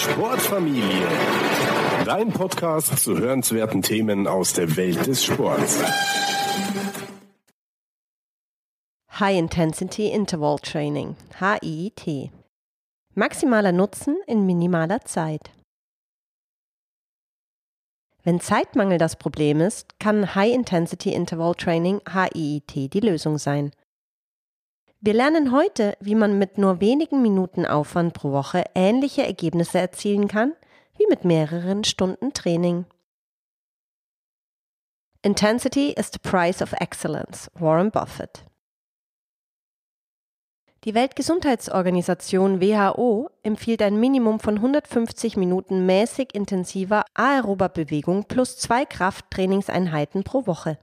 Sportfamilie. Dein Podcast zu hörenswerten Themen aus der Welt des Sports. High Intensity Interval Training, HIIT. Maximaler Nutzen in minimaler Zeit. Wenn Zeitmangel das Problem ist, kann High Intensity Interval Training HIIT die Lösung sein. Wir lernen heute, wie man mit nur wenigen Minuten Aufwand pro Woche ähnliche Ergebnisse erzielen kann wie mit mehreren Stunden Training. Intensity is the price of excellence, Warren Buffett. Die Weltgesundheitsorganisation WHO empfiehlt ein Minimum von 150 Minuten mäßig intensiver aerober Bewegung plus zwei Krafttrainingseinheiten pro Woche.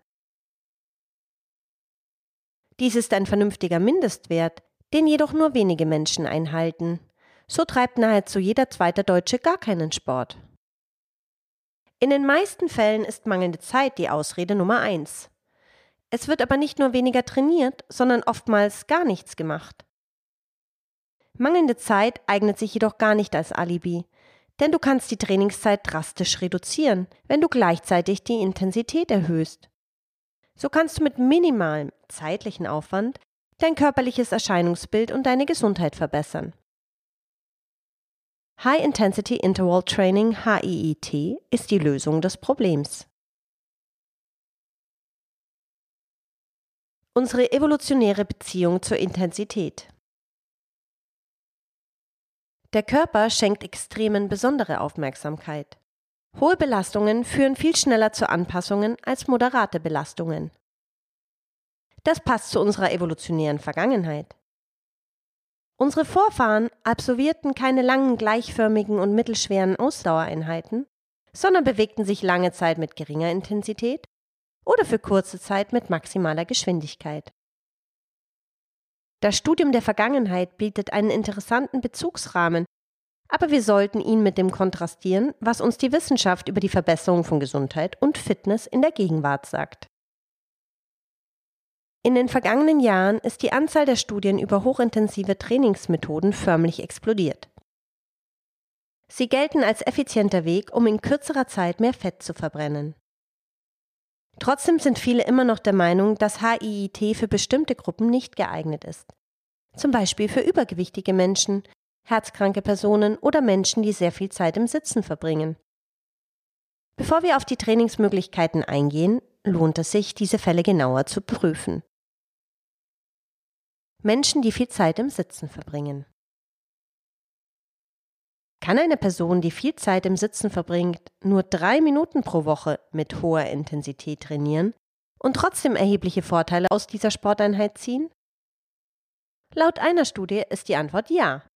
Dies ist ein vernünftiger Mindestwert, den jedoch nur wenige Menschen einhalten. So treibt nahezu jeder zweite Deutsche gar keinen Sport. In den meisten Fällen ist mangelnde Zeit die Ausrede Nummer eins. Es wird aber nicht nur weniger trainiert, sondern oftmals gar nichts gemacht. Mangelnde Zeit eignet sich jedoch gar nicht als Alibi, denn du kannst die Trainingszeit drastisch reduzieren, wenn du gleichzeitig die Intensität erhöhst. So kannst du mit minimalem zeitlichen Aufwand dein körperliches Erscheinungsbild und deine Gesundheit verbessern. High Intensity Interval Training HIIT ist die Lösung des Problems. Unsere evolutionäre Beziehung zur Intensität. Der Körper schenkt Extremen besondere Aufmerksamkeit. Hohe Belastungen führen viel schneller zu Anpassungen als moderate Belastungen. Das passt zu unserer evolutionären Vergangenheit. Unsere Vorfahren absolvierten keine langen gleichförmigen und mittelschweren Ausdauereinheiten, sondern bewegten sich lange Zeit mit geringer Intensität oder für kurze Zeit mit maximaler Geschwindigkeit. Das Studium der Vergangenheit bietet einen interessanten Bezugsrahmen aber wir sollten ihn mit dem kontrastieren, was uns die Wissenschaft über die Verbesserung von Gesundheit und Fitness in der Gegenwart sagt. In den vergangenen Jahren ist die Anzahl der Studien über hochintensive Trainingsmethoden förmlich explodiert. Sie gelten als effizienter Weg, um in kürzerer Zeit mehr Fett zu verbrennen. Trotzdem sind viele immer noch der Meinung, dass HIIT für bestimmte Gruppen nicht geeignet ist. Zum Beispiel für übergewichtige Menschen, herzkranke Personen oder Menschen, die sehr viel Zeit im Sitzen verbringen. Bevor wir auf die Trainingsmöglichkeiten eingehen, lohnt es sich, diese Fälle genauer zu prüfen. Menschen, die viel Zeit im Sitzen verbringen. Kann eine Person, die viel Zeit im Sitzen verbringt, nur drei Minuten pro Woche mit hoher Intensität trainieren und trotzdem erhebliche Vorteile aus dieser Sporteinheit ziehen? Laut einer Studie ist die Antwort ja.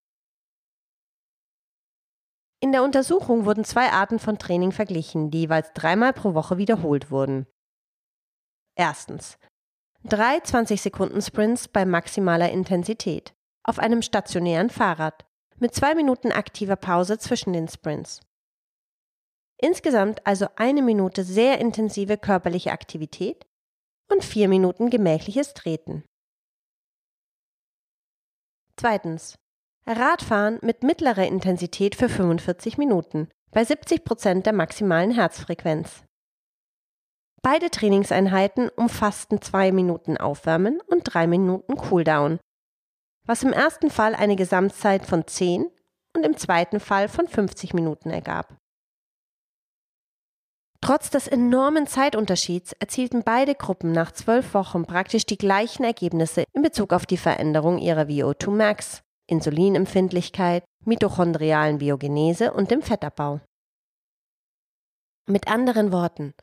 In der Untersuchung wurden zwei Arten von Training verglichen, die jeweils dreimal pro Woche wiederholt wurden. Erstens. Drei 20-Sekunden-Sprints bei maximaler Intensität auf einem stationären Fahrrad mit zwei Minuten aktiver Pause zwischen den Sprints. Insgesamt also eine Minute sehr intensive körperliche Aktivität und vier Minuten gemächliches Treten. Zweitens. Radfahren mit mittlerer Intensität für 45 Minuten bei 70 Prozent der maximalen Herzfrequenz. Beide Trainingseinheiten umfassten zwei Minuten Aufwärmen und drei Minuten Cooldown, was im ersten Fall eine Gesamtzeit von 10 und im zweiten Fall von 50 Minuten ergab. Trotz des enormen Zeitunterschieds erzielten beide Gruppen nach zwölf Wochen praktisch die gleichen Ergebnisse in Bezug auf die Veränderung ihrer VO2 Max, Insulinempfindlichkeit, mitochondrialen Biogenese und dem Fettabbau. Mit anderen Worten,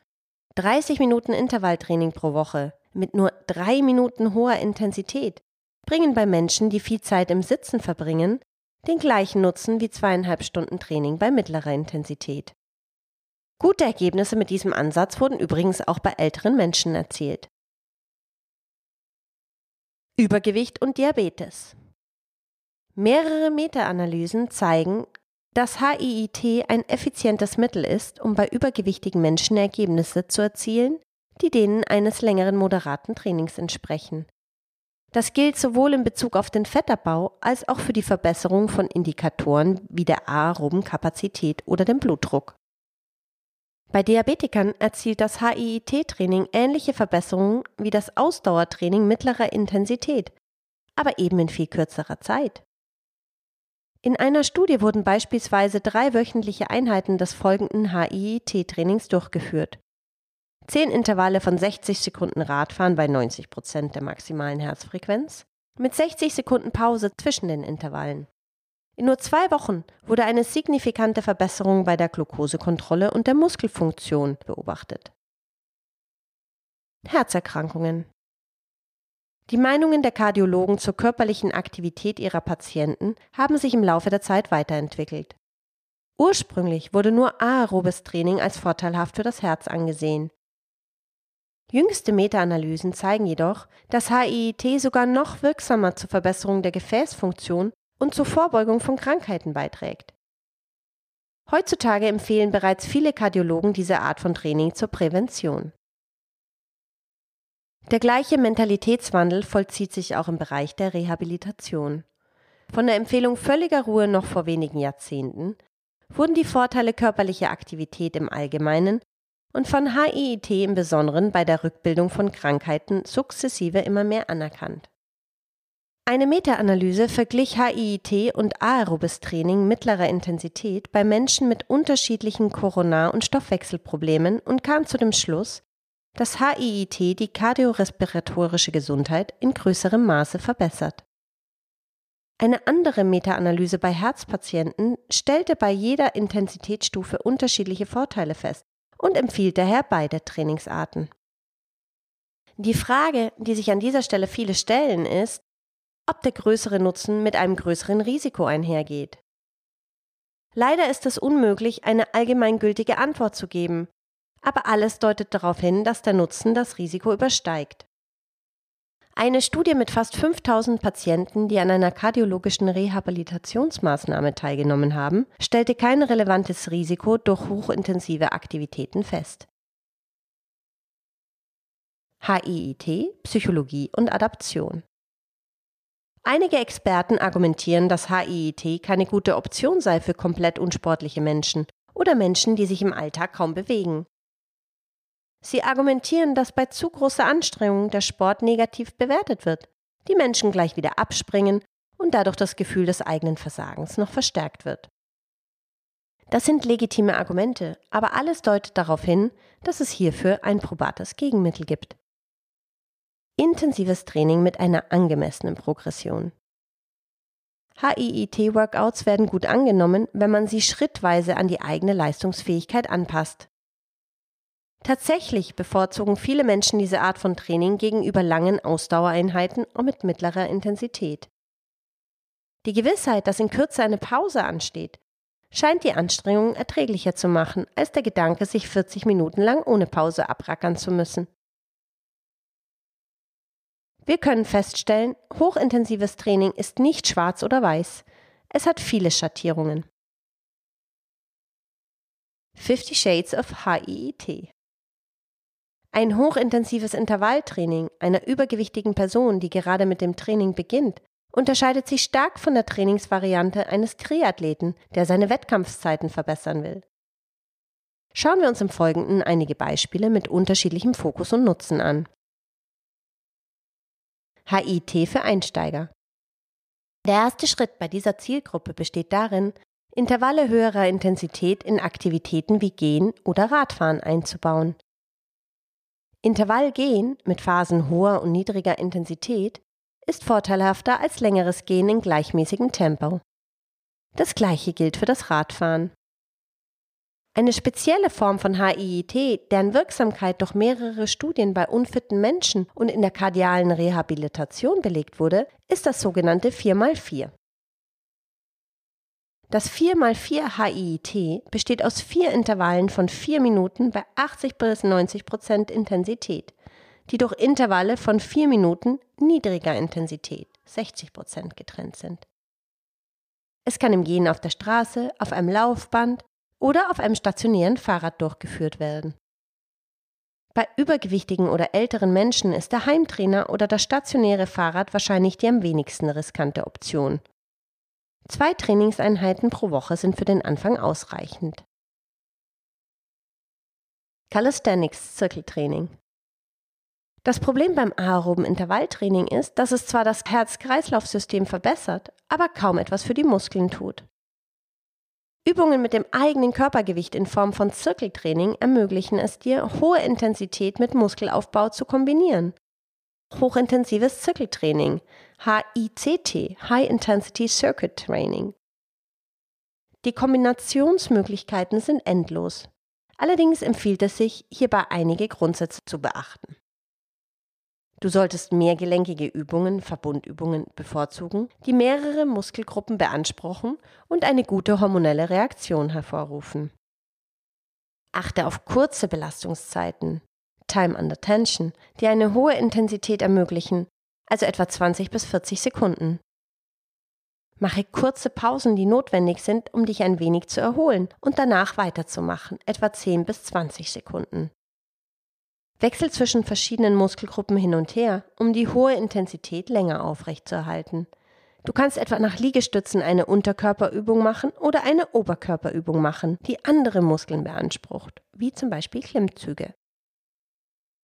30 Minuten Intervalltraining pro Woche mit nur drei Minuten hoher Intensität bringen bei Menschen, die viel Zeit im Sitzen verbringen, den gleichen Nutzen wie zweieinhalb Stunden Training bei mittlerer Intensität. Gute Ergebnisse mit diesem Ansatz wurden übrigens auch bei älteren Menschen erzielt. Übergewicht und Diabetes. Mehrere Meta-Analysen zeigen, dass HIIT ein effizientes Mittel ist, um bei übergewichtigen Menschen Ergebnisse zu erzielen, die denen eines längeren moderaten Trainings entsprechen. Das gilt sowohl in Bezug auf den Fettabbau als auch für die Verbesserung von Indikatoren wie der aeroben Kapazität oder dem Blutdruck. Bei Diabetikern erzielt das HIIT-Training ähnliche Verbesserungen wie das Ausdauertraining mittlerer Intensität, aber eben in viel kürzerer Zeit. In einer Studie wurden beispielsweise drei wöchentliche Einheiten des folgenden HIIT-Trainings durchgeführt. Zehn Intervalle von 60 Sekunden Radfahren bei 90 Prozent der maximalen Herzfrequenz, mit 60 Sekunden Pause zwischen den Intervallen. In nur zwei Wochen wurde eine signifikante Verbesserung bei der Glukosekontrolle und der Muskelfunktion beobachtet. Herzerkrankungen. Die Meinungen der Kardiologen zur körperlichen Aktivität ihrer Patienten haben sich im Laufe der Zeit weiterentwickelt. Ursprünglich wurde nur aerobes Training als vorteilhaft für das Herz angesehen. Jüngste Meta-Analysen zeigen jedoch, dass HIIT sogar noch wirksamer zur Verbesserung der Gefäßfunktion und zur Vorbeugung von Krankheiten beiträgt. Heutzutage empfehlen bereits viele Kardiologen diese Art von Training zur Prävention. Der gleiche Mentalitätswandel vollzieht sich auch im Bereich der Rehabilitation. Von der Empfehlung völliger Ruhe noch vor wenigen Jahrzehnten wurden die Vorteile körperlicher Aktivität im Allgemeinen und von HIIT im Besonderen bei der Rückbildung von Krankheiten sukzessive immer mehr anerkannt. Eine Meta-Analyse verglich HIIT und aerobes Training mittlerer Intensität bei Menschen mit unterschiedlichen Koronar- und Stoffwechselproblemen und kam zu dem Schluss, dass HIIT die kardiorespiratorische Gesundheit in größerem Maße verbessert. Eine andere Meta-Analyse bei Herzpatienten stellte bei jeder Intensitätsstufe unterschiedliche Vorteile fest und empfiehlt daher beide Trainingsarten. Die Frage, die sich an dieser Stelle viele stellen, ist, ob der größere Nutzen mit einem größeren Risiko einhergeht. Leider ist es unmöglich, eine allgemeingültige Antwort zu geben, aber alles deutet darauf hin, dass der Nutzen das Risiko übersteigt. Eine Studie mit fast 5000 Patienten, die an einer kardiologischen Rehabilitationsmaßnahme teilgenommen haben, stellte kein relevantes Risiko durch hochintensive Aktivitäten fest. HIIT, Psychologie und Adaption. Einige Experten argumentieren, dass HIIT keine gute Option sei für komplett unsportliche Menschen oder Menschen, die sich im Alltag kaum bewegen. Sie argumentieren, dass bei zu großer Anstrengung der Sport negativ bewertet wird, die Menschen gleich wieder abspringen und dadurch das Gefühl des eigenen Versagens noch verstärkt wird. Das sind legitime Argumente, aber alles deutet darauf hin, dass es hierfür ein probates Gegenmittel gibt. Intensives Training mit einer angemessenen Progression. HIIT-Workouts werden gut angenommen, wenn man sie schrittweise an die eigene Leistungsfähigkeit anpasst. Tatsächlich bevorzugen viele Menschen diese Art von Training gegenüber langen Ausdauereinheiten mit mittlerer Intensität. Die Gewissheit, dass in Kürze eine Pause ansteht, scheint die Anstrengung erträglicher zu machen, als der Gedanke, sich 40 Minuten lang ohne Pause abrackern zu müssen. Wir können feststellen, hochintensives Training ist nicht schwarz oder weiß. Es hat viele Schattierungen. 50 Shades of HIIT ein hochintensives Intervalltraining einer übergewichtigen Person, die gerade mit dem Training beginnt, unterscheidet sich stark von der Trainingsvariante eines Triathleten, der seine Wettkampfzeiten verbessern will. Schauen wir uns im Folgenden einige Beispiele mit unterschiedlichem Fokus und Nutzen an. HIT für Einsteiger. Der erste Schritt bei dieser Zielgruppe besteht darin, Intervalle höherer Intensität in Aktivitäten wie Gehen oder Radfahren einzubauen. Intervallgehen mit Phasen hoher und niedriger Intensität ist vorteilhafter als längeres Gehen in gleichmäßigem Tempo. Das gleiche gilt für das Radfahren. Eine spezielle Form von HIIT, deren Wirksamkeit durch mehrere Studien bei unfitten Menschen und in der kardialen Rehabilitation belegt wurde, ist das sogenannte 4x4. Das 4x4 HIIT besteht aus vier Intervallen von vier Minuten bei 80 bis 90 Prozent Intensität, die durch Intervalle von vier Minuten niedriger Intensität 60 Prozent getrennt sind. Es kann im Gehen auf der Straße, auf einem Laufband oder auf einem stationären Fahrrad durchgeführt werden. Bei übergewichtigen oder älteren Menschen ist der Heimtrainer oder das stationäre Fahrrad wahrscheinlich die am wenigsten riskante Option. Zwei Trainingseinheiten pro Woche sind für den Anfang ausreichend. Calisthenics Zirkeltraining. Das Problem beim aeroben Intervalltraining ist, dass es zwar das Herz-Kreislauf-System verbessert, aber kaum etwas für die Muskeln tut. Übungen mit dem eigenen Körpergewicht in Form von Zirkeltraining ermöglichen es dir, hohe Intensität mit Muskelaufbau zu kombinieren. Hochintensives Zirkeltraining, HICT, High Intensity Circuit Training. Die Kombinationsmöglichkeiten sind endlos. Allerdings empfiehlt es sich, hierbei einige Grundsätze zu beachten. Du solltest mehrgelenkige Übungen, Verbundübungen bevorzugen, die mehrere Muskelgruppen beanspruchen und eine gute hormonelle Reaktion hervorrufen. Achte auf kurze Belastungszeiten, Time under Tension, die eine hohe Intensität ermöglichen, also etwa 20 bis 40 Sekunden. Mache kurze Pausen, die notwendig sind, um dich ein wenig zu erholen und danach weiterzumachen, etwa 10 bis 20 Sekunden. Wechsel zwischen verschiedenen Muskelgruppen hin und her, um die hohe Intensität länger aufrechtzuerhalten. Du kannst etwa nach Liegestützen eine Unterkörperübung machen oder eine Oberkörperübung machen, die andere Muskeln beansprucht, wie zum Beispiel Klimmzüge.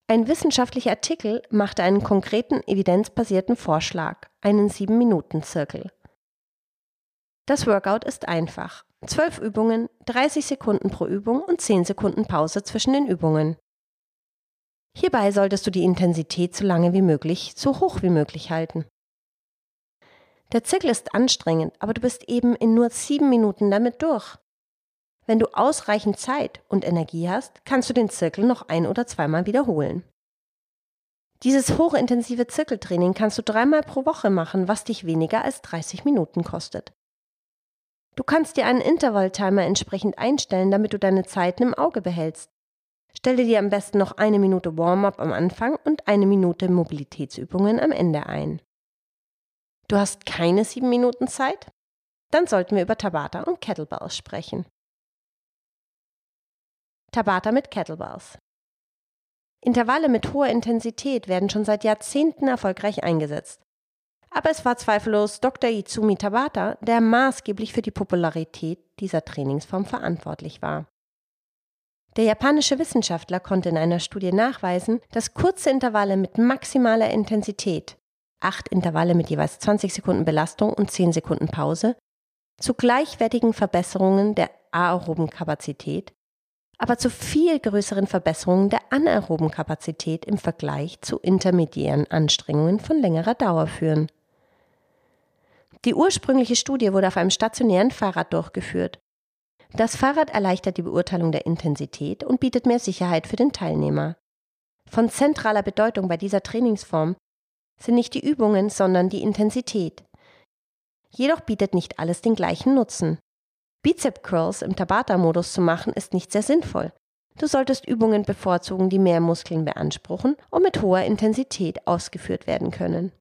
Ein wissenschaftlicher Artikel machte einen konkreten evidenzbasierten Vorschlag, einen 7-Minuten-Zirkel. Das Workout ist einfach. 12 Übungen, 30 Sekunden pro Übung und 10 Sekunden Pause zwischen den Übungen. Hierbei solltest du die Intensität so lange wie möglich, so hoch wie möglich halten. Der Zirkel ist anstrengend, aber du bist eben in nur sieben Minuten damit durch. Wenn du ausreichend Zeit und Energie hast, kannst du den Zirkel noch ein oder zweimal wiederholen. Dieses hochintensive Zirkeltraining kannst du dreimal pro Woche machen, was dich weniger als 30 Minuten kostet. Du kannst dir einen Intervalltimer entsprechend einstellen, damit du deine Zeiten im Auge behältst. Stelle dir am besten noch eine Minute Warm-up am Anfang und eine Minute Mobilitätsübungen am Ende ein. Du hast keine sieben Minuten Zeit? Dann sollten wir über Tabata und Kettlebells sprechen. Tabata mit Kettlebells. Intervalle mit hoher Intensität werden schon seit Jahrzehnten erfolgreich eingesetzt. Aber es war zweifellos Dr. Izumi Tabata, der maßgeblich für die Popularität dieser Trainingsform verantwortlich war. Der japanische Wissenschaftler konnte in einer Studie nachweisen, dass kurze Intervalle mit maximaler Intensität, acht Intervalle mit jeweils 20 Sekunden Belastung und 10 Sekunden Pause, zu gleichwertigen Verbesserungen der aeroben Kapazität, aber zu viel größeren Verbesserungen der anaeroben Kapazität im Vergleich zu intermediären Anstrengungen von längerer Dauer führen. Die ursprüngliche Studie wurde auf einem stationären Fahrrad durchgeführt das Fahrrad erleichtert die Beurteilung der Intensität und bietet mehr Sicherheit für den Teilnehmer. Von zentraler Bedeutung bei dieser Trainingsform sind nicht die Übungen, sondern die Intensität. Jedoch bietet nicht alles den gleichen Nutzen. Bizep Curls im Tabata-Modus zu machen ist nicht sehr sinnvoll. Du solltest Übungen bevorzugen, die mehr Muskeln beanspruchen und mit hoher Intensität ausgeführt werden können.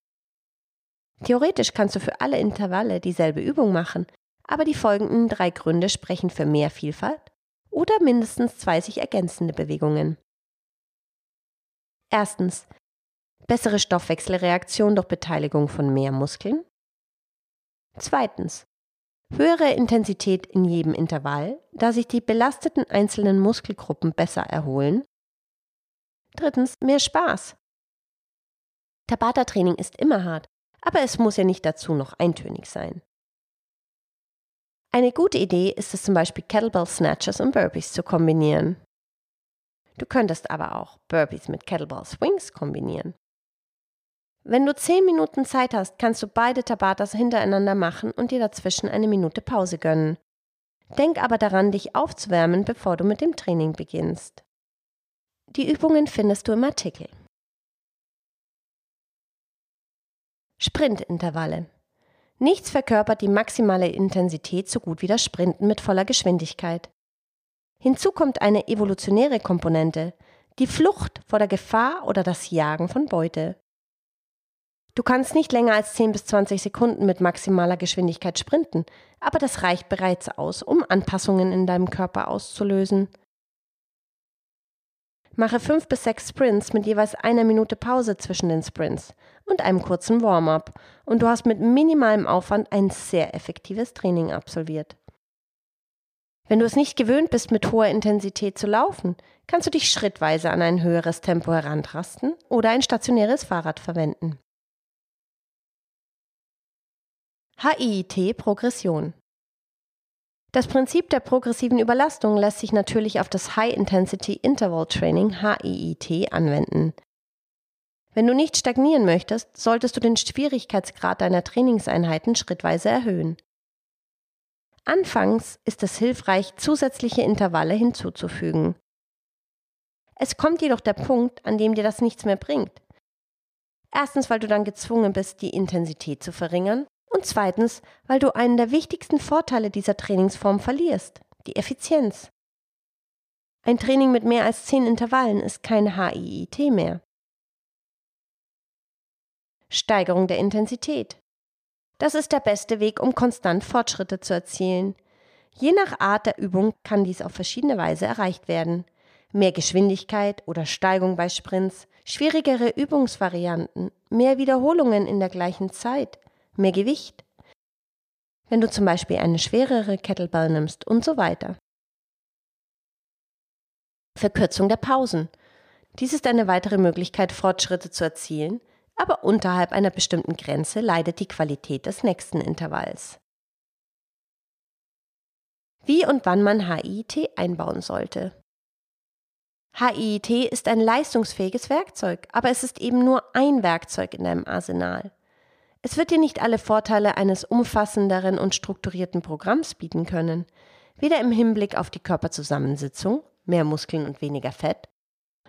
Theoretisch kannst du für alle Intervalle dieselbe Übung machen, aber die folgenden drei Gründe sprechen für mehr Vielfalt oder mindestens zwei sich ergänzende Bewegungen. Erstens. Bessere Stoffwechselreaktion durch Beteiligung von mehr Muskeln. Zweitens. Höhere Intensität in jedem Intervall, da sich die belasteten einzelnen Muskelgruppen besser erholen. Drittens. Mehr Spaß. Tabata-Training ist immer hart, aber es muss ja nicht dazu noch eintönig sein. Eine gute Idee ist es zum Beispiel Kettlebell Snatches und Burpees zu kombinieren. Du könntest aber auch Burpees mit Kettlebell Swings kombinieren. Wenn du 10 Minuten Zeit hast, kannst du beide Tabatas hintereinander machen und dir dazwischen eine Minute Pause gönnen. Denk aber daran, dich aufzuwärmen, bevor du mit dem Training beginnst. Die Übungen findest du im Artikel. Sprintintervalle. Nichts verkörpert die maximale Intensität so gut wie das Sprinten mit voller Geschwindigkeit. Hinzu kommt eine evolutionäre Komponente, die Flucht vor der Gefahr oder das Jagen von Beute. Du kannst nicht länger als 10 bis 20 Sekunden mit maximaler Geschwindigkeit sprinten, aber das reicht bereits aus, um Anpassungen in deinem Körper auszulösen. Mache fünf bis sechs Sprints mit jeweils einer Minute Pause zwischen den Sprints und einem kurzen Warm-up und du hast mit minimalem Aufwand ein sehr effektives Training absolviert. Wenn du es nicht gewöhnt bist, mit hoher Intensität zu laufen, kannst du dich schrittweise an ein höheres Tempo herantasten oder ein stationäres Fahrrad verwenden. HIIT Progression das Prinzip der progressiven Überlastung lässt sich natürlich auf das High Intensity Interval Training HIIT anwenden. Wenn du nicht stagnieren möchtest, solltest du den Schwierigkeitsgrad deiner Trainingseinheiten schrittweise erhöhen. Anfangs ist es hilfreich, zusätzliche Intervalle hinzuzufügen. Es kommt jedoch der Punkt, an dem dir das nichts mehr bringt. Erstens, weil du dann gezwungen bist, die Intensität zu verringern und zweitens, weil du einen der wichtigsten Vorteile dieser Trainingsform verlierst, die Effizienz. Ein Training mit mehr als zehn Intervallen ist kein HIIT mehr. Steigerung der Intensität. Das ist der beste Weg, um konstant Fortschritte zu erzielen. Je nach Art der Übung kann dies auf verschiedene Weise erreicht werden. Mehr Geschwindigkeit oder Steigung bei Sprints, schwierigere Übungsvarianten, mehr Wiederholungen in der gleichen Zeit, mehr Gewicht, wenn du zum Beispiel eine schwerere Kettlebell nimmst und so weiter. Verkürzung der Pausen. Dies ist eine weitere Möglichkeit, Fortschritte zu erzielen, aber unterhalb einer bestimmten Grenze leidet die Qualität des nächsten Intervalls. Wie und wann man HIIT einbauen sollte. HIIT ist ein leistungsfähiges Werkzeug, aber es ist eben nur ein Werkzeug in deinem Arsenal. Es wird dir nicht alle Vorteile eines umfassenderen und strukturierten Programms bieten können, weder im Hinblick auf die Körperzusammensetzung, mehr Muskeln und weniger Fett,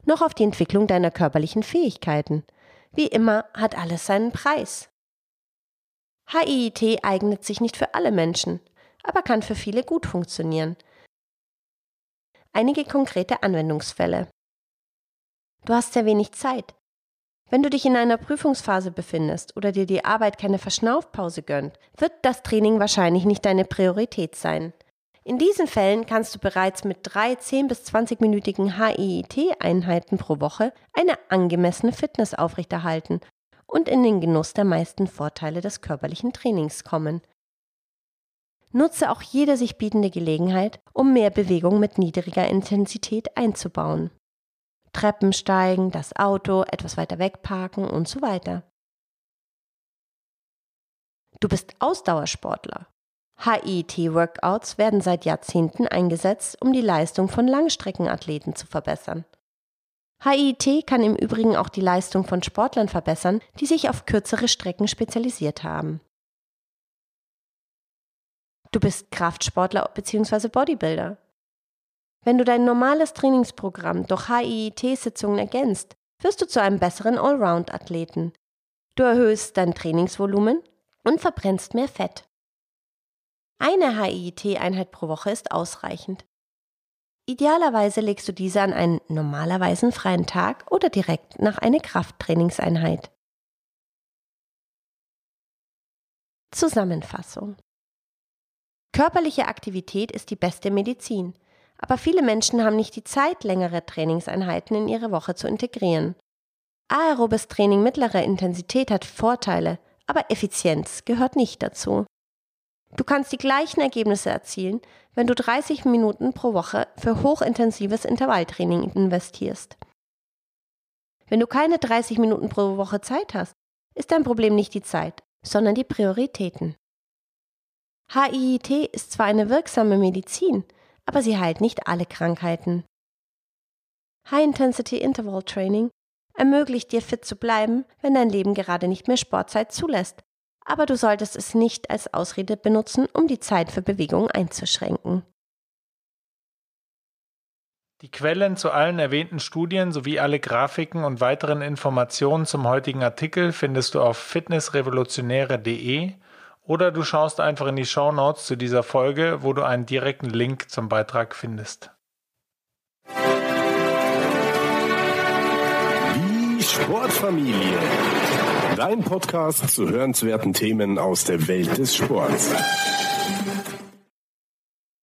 noch auf die Entwicklung deiner körperlichen Fähigkeiten. Wie immer hat alles seinen Preis. HIIT eignet sich nicht für alle Menschen, aber kann für viele gut funktionieren. Einige konkrete Anwendungsfälle. Du hast sehr wenig Zeit. Wenn du dich in einer Prüfungsphase befindest oder dir die Arbeit keine Verschnaufpause gönnt, wird das Training wahrscheinlich nicht deine Priorität sein. In diesen Fällen kannst du bereits mit drei 10 bis 20-minütigen HIIT-Einheiten pro Woche eine angemessene Fitness aufrechterhalten und in den Genuss der meisten Vorteile des körperlichen Trainings kommen. Nutze auch jede sich bietende Gelegenheit, um mehr Bewegung mit niedriger Intensität einzubauen. Treppen steigen, das Auto etwas weiter weg parken und so weiter. Du bist Ausdauersportler. HIIT-Workouts werden seit Jahrzehnten eingesetzt, um die Leistung von Langstreckenathleten zu verbessern. HIIT kann im Übrigen auch die Leistung von Sportlern verbessern, die sich auf kürzere Strecken spezialisiert haben. Du bist Kraftsportler bzw. Bodybuilder. Wenn du dein normales Trainingsprogramm durch HIIT-Sitzungen ergänzt, wirst du zu einem besseren Allround-Athleten. Du erhöhst dein Trainingsvolumen und verbrennst mehr Fett. Eine HIIT-Einheit pro Woche ist ausreichend. Idealerweise legst du diese an einen normalerweise freien Tag oder direkt nach einer Krafttrainingseinheit. Zusammenfassung Körperliche Aktivität ist die beste Medizin. Aber viele Menschen haben nicht die Zeit, längere Trainingseinheiten in ihre Woche zu integrieren. Aerobes Training mittlerer Intensität hat Vorteile, aber Effizienz gehört nicht dazu. Du kannst die gleichen Ergebnisse erzielen, wenn du 30 Minuten pro Woche für hochintensives Intervalltraining investierst. Wenn du keine 30 Minuten pro Woche Zeit hast, ist dein Problem nicht die Zeit, sondern die Prioritäten. HIIT ist zwar eine wirksame Medizin, aber sie heilt nicht alle Krankheiten. High Intensity Interval Training ermöglicht dir fit zu bleiben, wenn dein Leben gerade nicht mehr Sportzeit zulässt, aber du solltest es nicht als Ausrede benutzen, um die Zeit für Bewegung einzuschränken. Die Quellen zu allen erwähnten Studien sowie alle Grafiken und weiteren Informationen zum heutigen Artikel findest du auf fitnessrevolutionäre.de oder du schaust einfach in die Show Notes zu dieser Folge, wo du einen direkten Link zum Beitrag findest. Die Sportfamilie. Dein Podcast zu hörenswerten Themen aus der Welt des Sports.